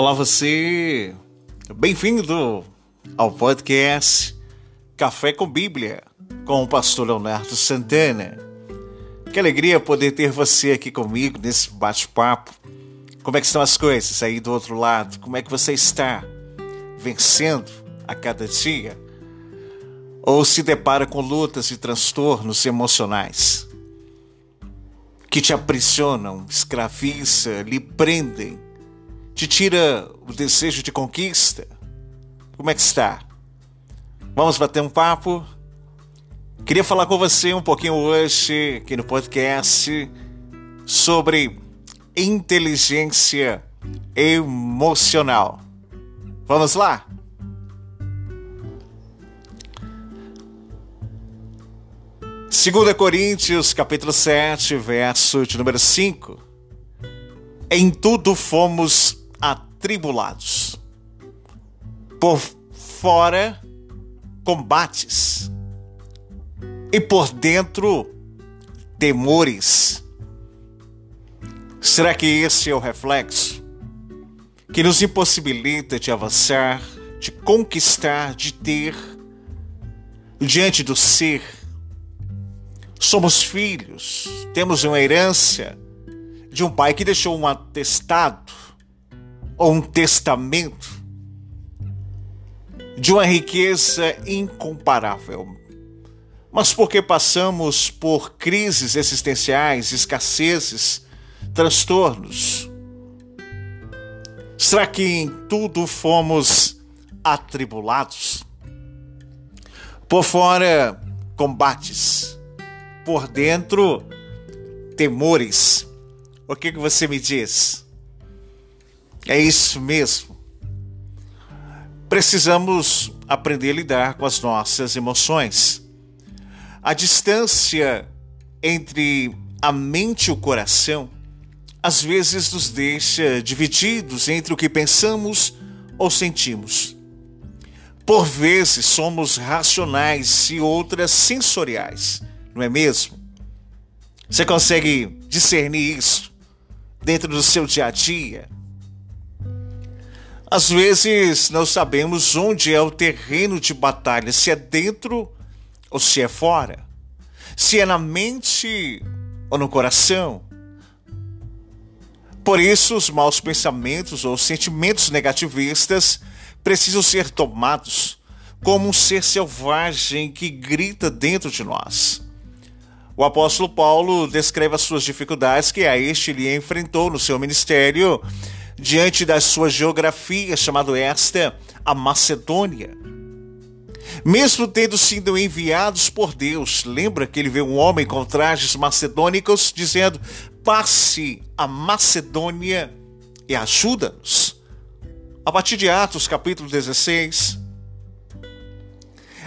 Olá você, bem-vindo ao podcast Café com Bíblia com o pastor Leonardo Santana. Que alegria poder ter você aqui comigo nesse bate-papo. Como é que estão as coisas aí do outro lado? Como é que você está vencendo a cada dia? Ou se depara com lutas e transtornos emocionais que te aprisionam, escravizam, lhe prendem, te tira o desejo de conquista? Como é que está? Vamos bater um papo? Queria falar com você um pouquinho hoje aqui no podcast sobre inteligência emocional. Vamos lá? Segunda Coríntios, capítulo 7, verso de número 5. Em tudo fomos atribulados. Por fora combates e por dentro temores. Será que esse é o reflexo que nos impossibilita de avançar, de conquistar, de ter diante do ser? Somos filhos, temos uma herança de um pai que deixou um atestado ou um testamento de uma riqueza incomparável. Mas porque passamos por crises existenciais, escassezes, transtornos? Será que em tudo fomos atribulados? Por fora, combates. Por dentro, temores. O que, que você me diz? É isso mesmo. Precisamos aprender a lidar com as nossas emoções. A distância entre a mente e o coração às vezes nos deixa divididos entre o que pensamos ou sentimos. Por vezes somos racionais e outras sensoriais, não é mesmo? Você consegue discernir isso dentro do seu dia a dia? Às vezes não sabemos onde é o terreno de batalha, se é dentro ou se é fora, se é na mente ou no coração. Por isso, os maus pensamentos ou sentimentos negativistas precisam ser tomados como um ser selvagem que grita dentro de nós. O apóstolo Paulo descreve as suas dificuldades que a este lhe enfrentou no seu ministério diante da sua geografia, chamado esta a Macedônia. Mesmo tendo sido enviados por Deus, lembra que ele vê um homem com trajes macedônicos dizendo: passe a Macedônia e ajuda-nos. A partir de Atos, capítulo 16.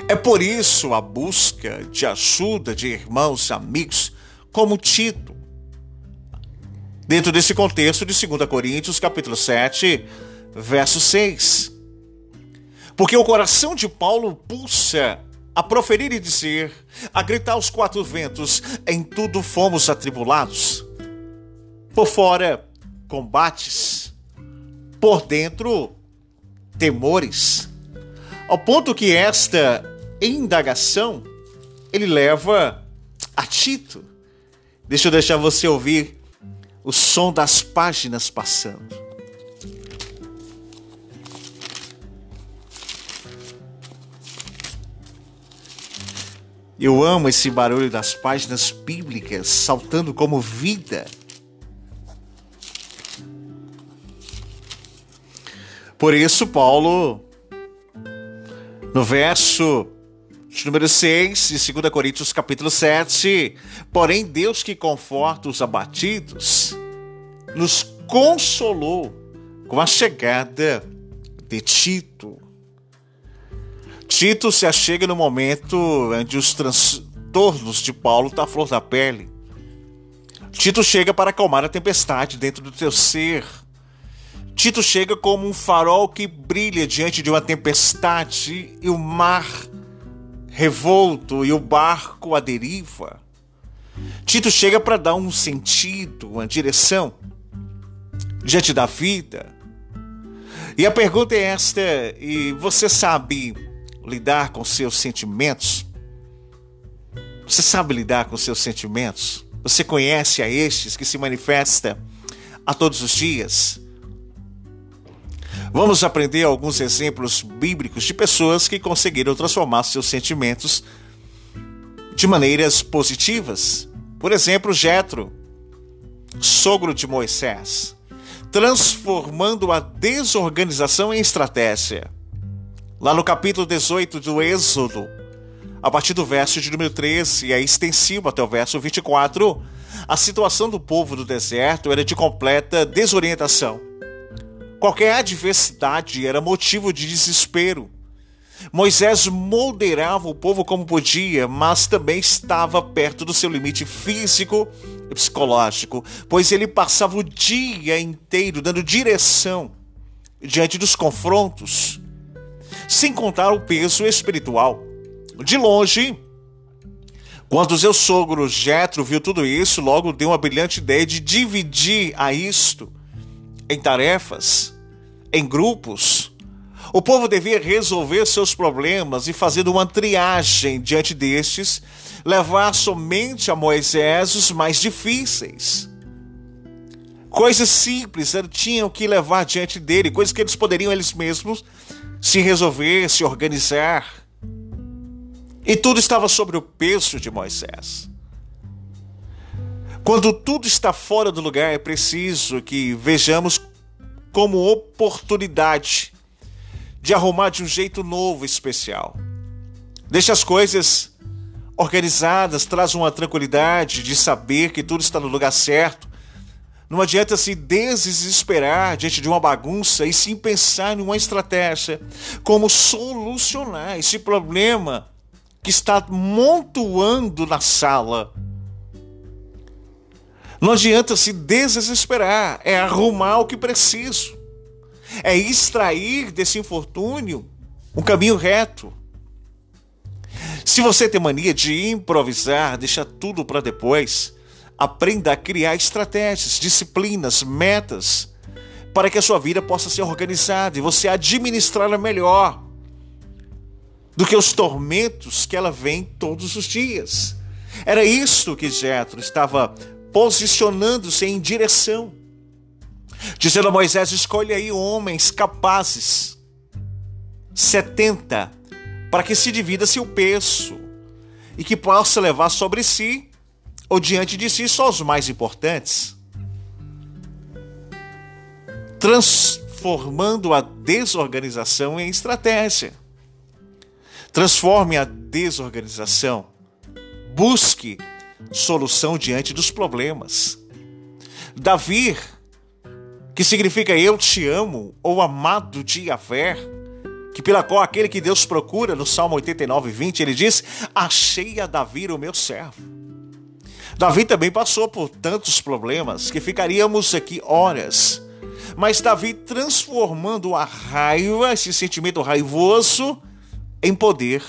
É por isso a busca de ajuda de irmãos, amigos, como Tito, dentro desse contexto de 2 Coríntios, capítulo 7, verso 6. Porque o coração de Paulo pulsa a proferir e dizer, a gritar aos quatro ventos: em tudo fomos atribulados. Por fora, combates, por dentro, temores. Ao ponto que esta indagação ele leva a Tito. Deixa eu deixar você ouvir o som das páginas passando. Eu amo esse barulho das páginas bíblicas saltando como vida. Por isso, Paulo, no verso de número 6 de 2 Coríntios capítulo 7. Porém, Deus que conforta os abatidos, nos consolou com a chegada de Tito. Tito se achega no momento onde os transtornos de Paulo estão tá à flor da pele. Tito chega para acalmar a tempestade dentro do teu ser. Tito chega como um farol que brilha diante de uma tempestade e o mar revolto e o barco à deriva. Tito chega para dar um sentido, uma direção diante da vida. E a pergunta é esta: e você sabe lidar com seus sentimentos? Você sabe lidar com seus sentimentos? Você conhece a estes que se manifesta a todos os dias? Vamos aprender alguns exemplos bíblicos de pessoas que conseguiram transformar seus sentimentos de maneiras positivas. Por exemplo, Jetro, sogro de Moisés, transformando a desorganização em estratégia. Lá no capítulo 18 do Êxodo, a partir do verso de número 13 e é extensivo até o verso 24, a situação do povo do deserto era de completa desorientação. Qualquer adversidade era motivo de desespero. Moisés moderava o povo como podia, mas também estava perto do seu limite físico e psicológico, pois ele passava o dia inteiro dando direção diante dos confrontos, sem contar o peso espiritual. De longe, quando seu sogro Jetro viu tudo isso, logo deu uma brilhante ideia de dividir a isto em tarefas, em grupos, o povo devia resolver seus problemas e fazer uma triagem diante destes, levar somente a Moisés os mais difíceis. Coisas simples tinham que levar diante dele, coisas que eles poderiam eles mesmos se resolver, se organizar. E tudo estava sobre o peso de Moisés. Quando tudo está fora do lugar, é preciso que vejamos como oportunidade de arrumar de um jeito novo, especial. Deixe as coisas organizadas, traz uma tranquilidade de saber que tudo está no lugar certo. Não adianta se desesperar diante de uma bagunça e sim pensar em uma estratégia como solucionar esse problema que está montuando na sala. Não adianta se desesperar, é arrumar o que preciso é extrair desse infortúnio um caminho reto. Se você tem mania de improvisar, deixa tudo para depois, aprenda a criar estratégias, disciplinas, metas, para que a sua vida possa ser organizada e você administrá-la melhor do que os tormentos que ela vem todos os dias. Era isso que Jetro estava posicionando-se em direção dizendo a Moisés: escolhe aí homens capazes, 70, para que se divida-se o peso e que possa levar sobre si ou diante de si só os mais importantes, transformando a desorganização em estratégia. Transforme a desorganização. Busque solução diante dos problemas. Davi que significa eu te amo, ou amado de Yahvé, que pela qual aquele que Deus procura, no Salmo 89, 20, ele diz: Achei a Davi o meu servo. Davi também passou por tantos problemas que ficaríamos aqui horas. Mas Davi transformando a raiva, esse sentimento raivoso, em poder.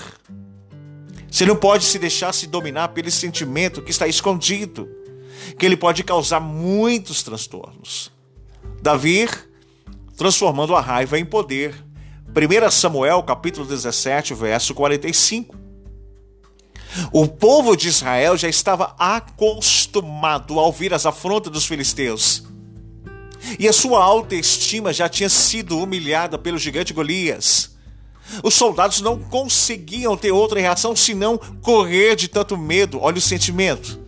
Você não pode se deixar se dominar pelo sentimento que está escondido, que ele pode causar muitos transtornos. Davi transformando a raiva em poder. 1 Samuel, capítulo 17, verso 45. O povo de Israel já estava acostumado a ouvir as afrontas dos filisteus. E a sua autoestima já tinha sido humilhada pelo gigante Golias. Os soldados não conseguiam ter outra reação senão correr de tanto medo. Olha o sentimento.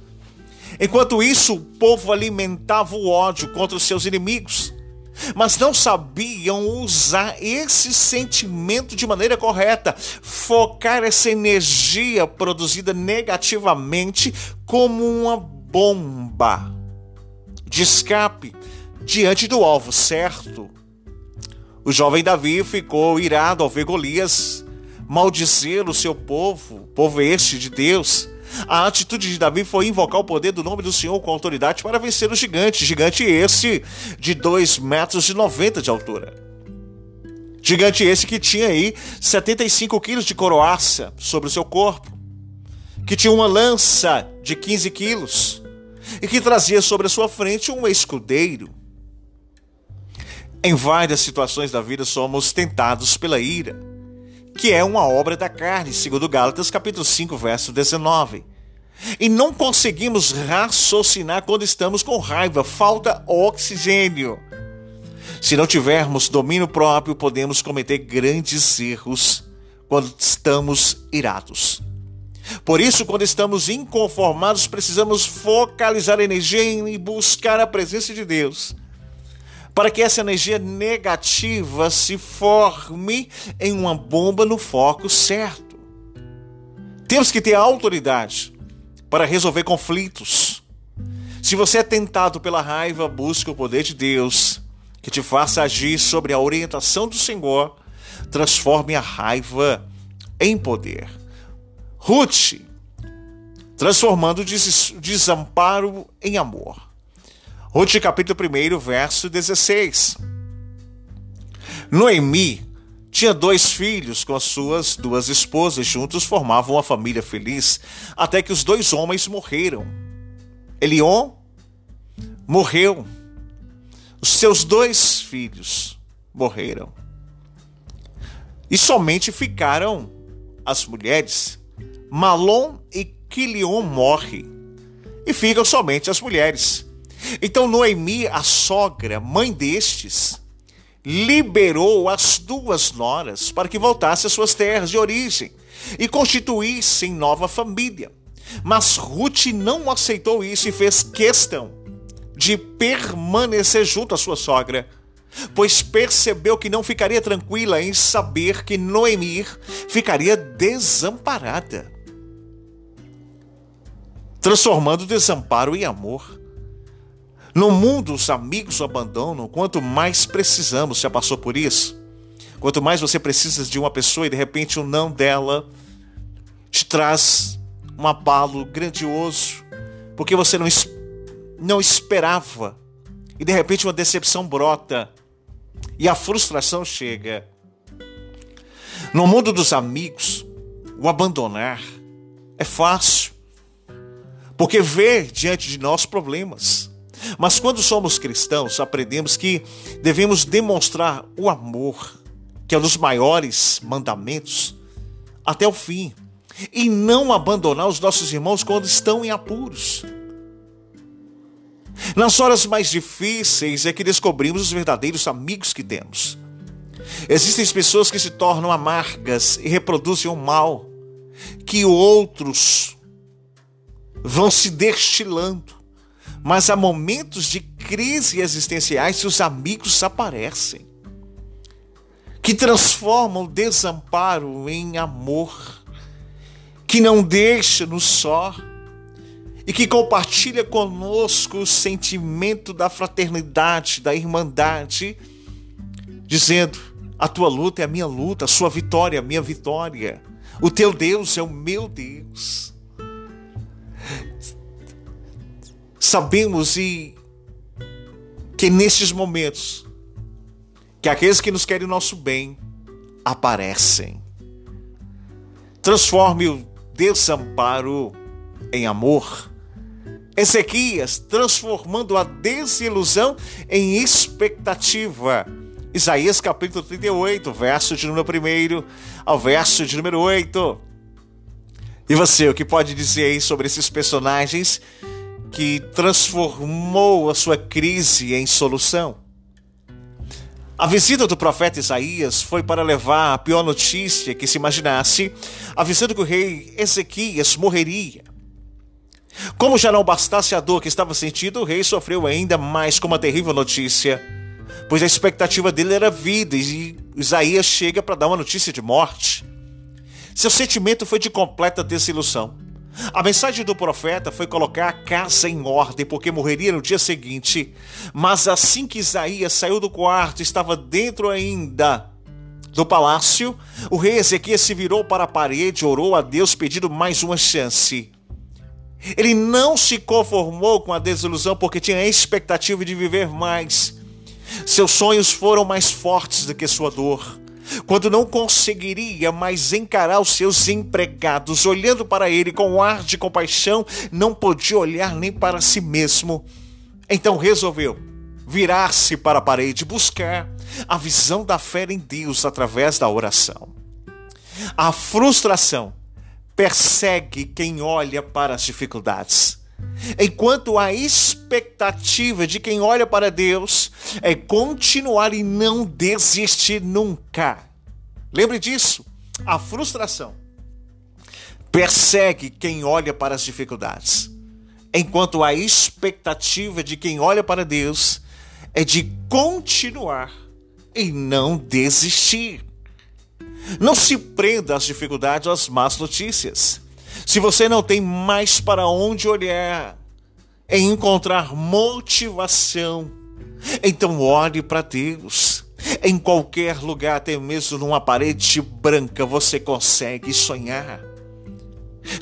Enquanto isso, o povo alimentava o ódio contra os seus inimigos, mas não sabiam usar esse sentimento de maneira correta, focar essa energia produzida negativamente como uma bomba de escape diante do alvo certo. O jovem Davi ficou irado ao ver Golias maldizer o seu povo, povo este de Deus a atitude de Davi foi invocar o poder do nome do Senhor com autoridade para vencer o gigante. Gigante esse de 2 metros e 90 de altura. Gigante esse que tinha aí 75 quilos de coroaça sobre o seu corpo. Que tinha uma lança de 15 quilos. E que trazia sobre a sua frente um escudeiro. Em várias situações da vida somos tentados pela ira, que é uma obra da carne, segundo Gálatas capítulo 5, verso 19. E não conseguimos raciocinar quando estamos com raiva, falta oxigênio. Se não tivermos domínio próprio, podemos cometer grandes erros quando estamos irados. Por isso, quando estamos inconformados, precisamos focalizar a energia em buscar a presença de Deus, para que essa energia negativa se forme em uma bomba no foco certo. Temos que ter autoridade para resolver conflitos. Se você é tentado pela raiva, busque o poder de Deus que te faça agir sobre a orientação do Senhor, transforme a raiva em poder. Ruth, transformando o desamparo em amor. Ruth, capítulo 1, verso 16. Noemi tinha dois filhos com as suas duas esposas, juntos formavam uma família feliz, até que os dois homens morreram. Elion morreu os seus dois filhos morreram. E somente ficaram as mulheres. Malom e Quilion morrem. E ficam somente as mulheres. Então Noemi, a sogra, mãe destes, liberou as duas noras para que voltassem às suas terras de origem e constituíssem nova família. Mas Ruth não aceitou isso e fez questão de permanecer junto à sua sogra, pois percebeu que não ficaria tranquila em saber que Noemi ficaria desamparada, transformando desamparo em amor. No mundo, os amigos o abandonam quanto mais precisamos. Já passou por isso? Quanto mais você precisa de uma pessoa e de repente o não dela te traz um abalo grandioso, porque você não não esperava. E de repente uma decepção brota e a frustração chega. No mundo dos amigos, o abandonar é fácil, porque vê diante de nós problemas. Mas quando somos cristãos, aprendemos que devemos demonstrar o amor, que é um dos maiores mandamentos, até o fim, e não abandonar os nossos irmãos quando estão em apuros. Nas horas mais difíceis é que descobrimos os verdadeiros amigos que temos. Existem pessoas que se tornam amargas e reproduzem o mal, que outros vão se destilando. Mas há momentos de crise existenciais que os amigos aparecem, que transformam o desamparo em amor, que não deixa-nos só e que compartilha conosco o sentimento da fraternidade, da irmandade, dizendo: a tua luta é a minha luta, a sua vitória é a minha vitória, o teu Deus é o meu Deus. Sabemos e que nesses momentos que aqueles que nos querem nosso bem aparecem. Transforme o desamparo em amor Ezequias transformando a desilusão em expectativa. Isaías capítulo 38, verso de número 1 ao verso de número 8. E você, o que pode dizer aí sobre esses personagens que transformou a sua crise em solução? A visita do profeta Isaías foi para levar a pior notícia que se imaginasse, avisando que o rei Ezequias morreria. Como já não bastasse a dor que estava sentindo, o rei sofreu ainda mais com uma terrível notícia, pois a expectativa dele era vida e Isaías chega para dar uma notícia de morte. Seu sentimento foi de completa desilusão. A mensagem do profeta foi colocar a casa em ordem, porque morreria no dia seguinte. Mas assim que Isaías saiu do quarto, estava dentro ainda do palácio, o rei Ezequias se virou para a parede, orou a Deus pedindo mais uma chance. Ele não se conformou com a desilusão porque tinha a expectativa de viver mais. Seus sonhos foram mais fortes do que sua dor. Quando não conseguiria mais encarar os seus empregados, olhando para ele com ar de compaixão, não podia olhar nem para si mesmo. Então resolveu virar-se para a parede, buscar a visão da fé em Deus através da oração. A frustração persegue quem olha para as dificuldades. Enquanto a expectativa de quem olha para Deus é continuar e não desistir nunca. Lembre disso. A frustração persegue quem olha para as dificuldades, enquanto a expectativa de quem olha para Deus é de continuar e não desistir. Não se prenda às dificuldades ou às más notícias. Se você não tem mais para onde olhar em encontrar motivação, então ore para Deus. Em qualquer lugar, até mesmo numa parede branca, você consegue sonhar.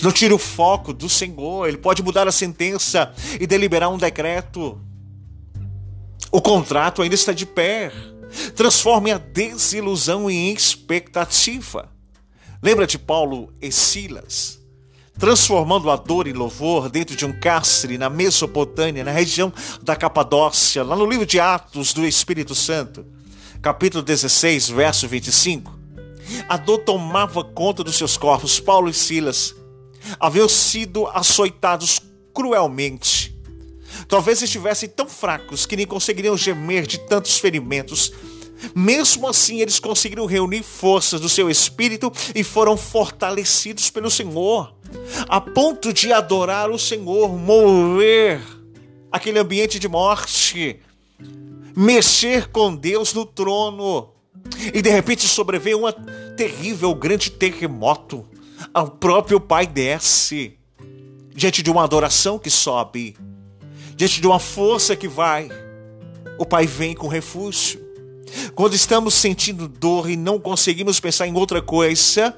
Não tire o foco do Senhor, Ele pode mudar a sentença e deliberar um decreto. O contrato ainda está de pé. Transforme a desilusão em expectativa. Lembra de Paulo e Silas? Transformando a dor em louvor dentro de um cárcere na Mesopotâmia, na região da Capadócia, lá no livro de Atos do Espírito Santo, capítulo 16, verso 25. A dor tomava conta dos seus corpos. Paulo e Silas haviam sido açoitados cruelmente Talvez estivessem tão fracos que nem conseguiriam gemer de tantos ferimentos. Mesmo assim, eles conseguiram reunir forças do seu espírito e foram fortalecidos pelo Senhor, a ponto de adorar o Senhor, mover aquele ambiente de morte, mexer com Deus no trono. E de repente sobreveio um terrível, grande terremoto. O próprio Pai desce diante de uma adoração que sobe diante de uma força que vai, o Pai vem com refúgio. Quando estamos sentindo dor e não conseguimos pensar em outra coisa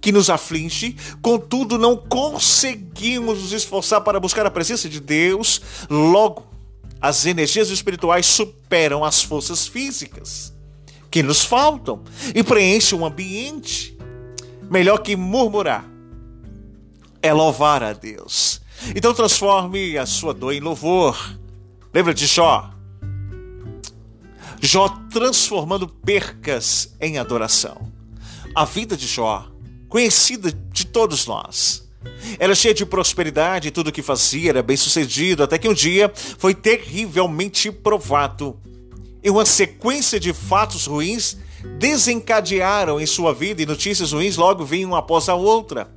que nos aflige, contudo não conseguimos nos esforçar para buscar a presença de Deus, logo as energias espirituais superam as forças físicas que nos faltam e preenchem o ambiente. Melhor que murmurar é louvar a Deus. Então transforme a sua dor em louvor. Lembra de Jó? Jó transformando percas em adoração. A vida de Jó, conhecida de todos nós, era cheia de prosperidade, tudo o que fazia era bem sucedido, até que um dia foi terrivelmente provado. E uma sequência de fatos ruins desencadearam em sua vida e notícias ruins logo vinham após a outra.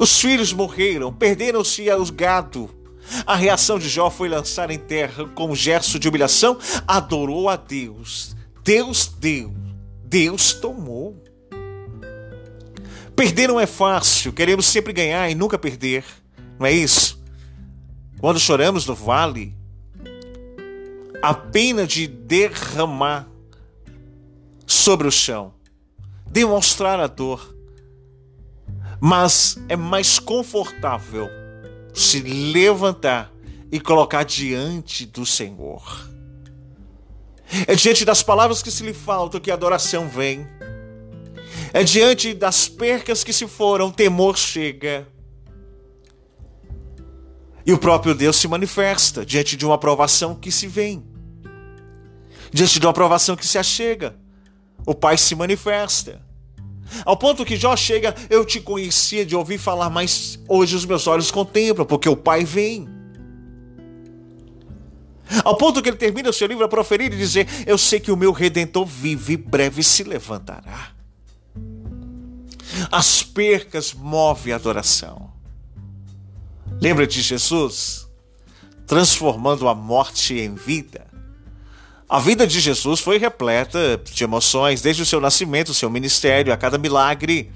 Os filhos morreram, perderam-se os gado. A reação de Jó foi lançar em terra com um gesto de humilhação, adorou a Deus. Deus deu, Deus tomou. Perder não é fácil, queremos sempre ganhar e nunca perder, não é isso? Quando choramos no vale, a pena de derramar sobre o chão, demonstrar a dor, mas é mais confortável se levantar e colocar diante do Senhor. É diante das palavras que se lhe faltam que a adoração vem. É diante das percas que se foram, temor chega. E o próprio Deus se manifesta diante de uma aprovação que se vem. Diante de uma aprovação que se achega. O Pai se manifesta. Ao ponto que Jó chega, eu te conhecia de ouvir falar, mas hoje os meus olhos contemplam, porque o Pai vem. Ao ponto que ele termina o seu livro a proferir e dizer: Eu sei que o meu redentor vive e breve se levantará. As percas movem a adoração. Lembra de Jesus transformando a morte em vida? A vida de Jesus foi repleta de emoções, desde o seu nascimento, o seu ministério, a cada milagre,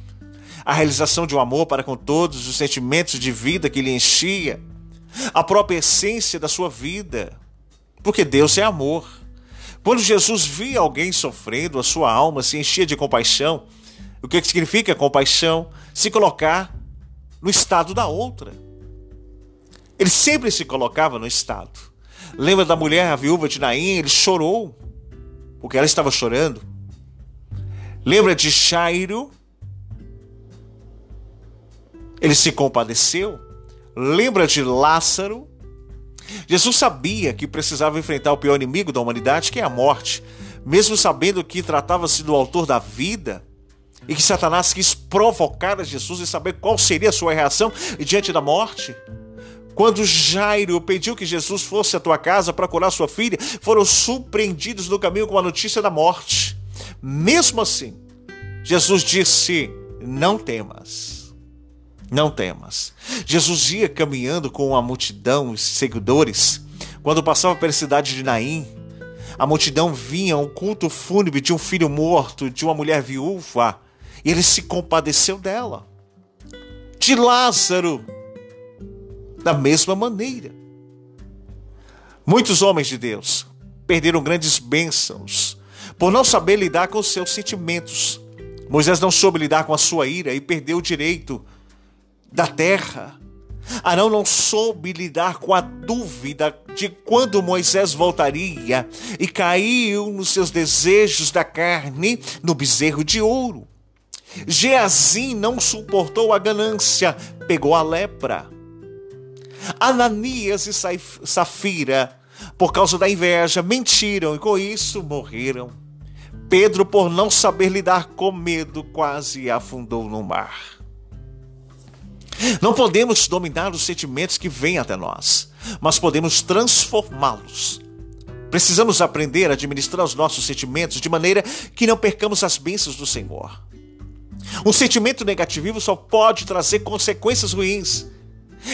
a realização de um amor para com todos, os sentimentos de vida que lhe enchia, a própria essência da sua vida. Porque Deus é amor. Quando Jesus via alguém sofrendo, a sua alma se enchia de compaixão. O que significa compaixão? Se colocar no estado da outra. Ele sempre se colocava no estado. Lembra da mulher, a viúva de Naim? Ele chorou, porque ela estava chorando. Lembra de Jairo? Ele se compadeceu. Lembra de Lázaro? Jesus sabia que precisava enfrentar o pior inimigo da humanidade, que é a morte, mesmo sabendo que tratava-se do autor da vida e que Satanás quis provocar a Jesus e saber qual seria a sua reação diante da morte. Quando Jairo pediu que Jesus fosse à tua casa para curar sua filha, foram surpreendidos no caminho com a notícia da morte. Mesmo assim, Jesus disse: Não temas. Não temas. Jesus ia caminhando com uma multidão de seguidores. Quando passava pela cidade de Naim, a multidão vinha um culto fúnebre de um filho morto, de uma mulher viúva, e ele se compadeceu dela. De Lázaro, da mesma maneira. Muitos homens de Deus perderam grandes bênçãos por não saber lidar com seus sentimentos. Moisés não soube lidar com a sua ira e perdeu o direito da terra. Arão não soube lidar com a dúvida de quando Moisés voltaria e caiu nos seus desejos da carne no bezerro de ouro. Geazim não suportou a ganância, pegou a lepra. Ananias e Safira, por causa da inveja, mentiram e com isso morreram. Pedro, por não saber lidar com medo, quase afundou no mar. Não podemos dominar os sentimentos que vêm até nós, mas podemos transformá-los. Precisamos aprender a administrar os nossos sentimentos de maneira que não percamos as bênçãos do Senhor. Um sentimento negativo só pode trazer consequências ruins.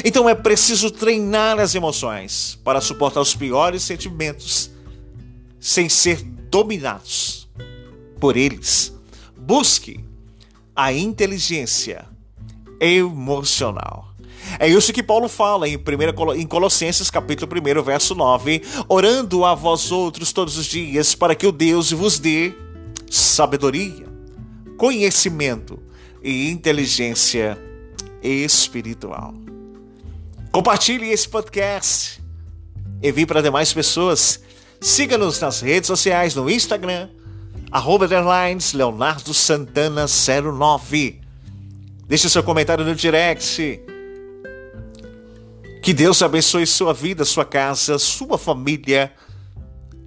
Então é preciso treinar as emoções para suportar os piores sentimentos sem ser dominados por eles. Busque a inteligência emocional. É isso que Paulo fala em, 1, em Colossenses capítulo 1, verso 9, orando a vós outros todos os dias para que o Deus vos dê sabedoria, conhecimento e inteligência espiritual. Compartilhe esse podcast. Envie para demais pessoas. Siga-nos nas redes sociais no Instagram, arroba Leonardo Santana 09. Deixe seu comentário no direct. Que Deus abençoe sua vida, sua casa, sua família,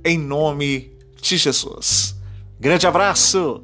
em nome de Jesus. Grande abraço!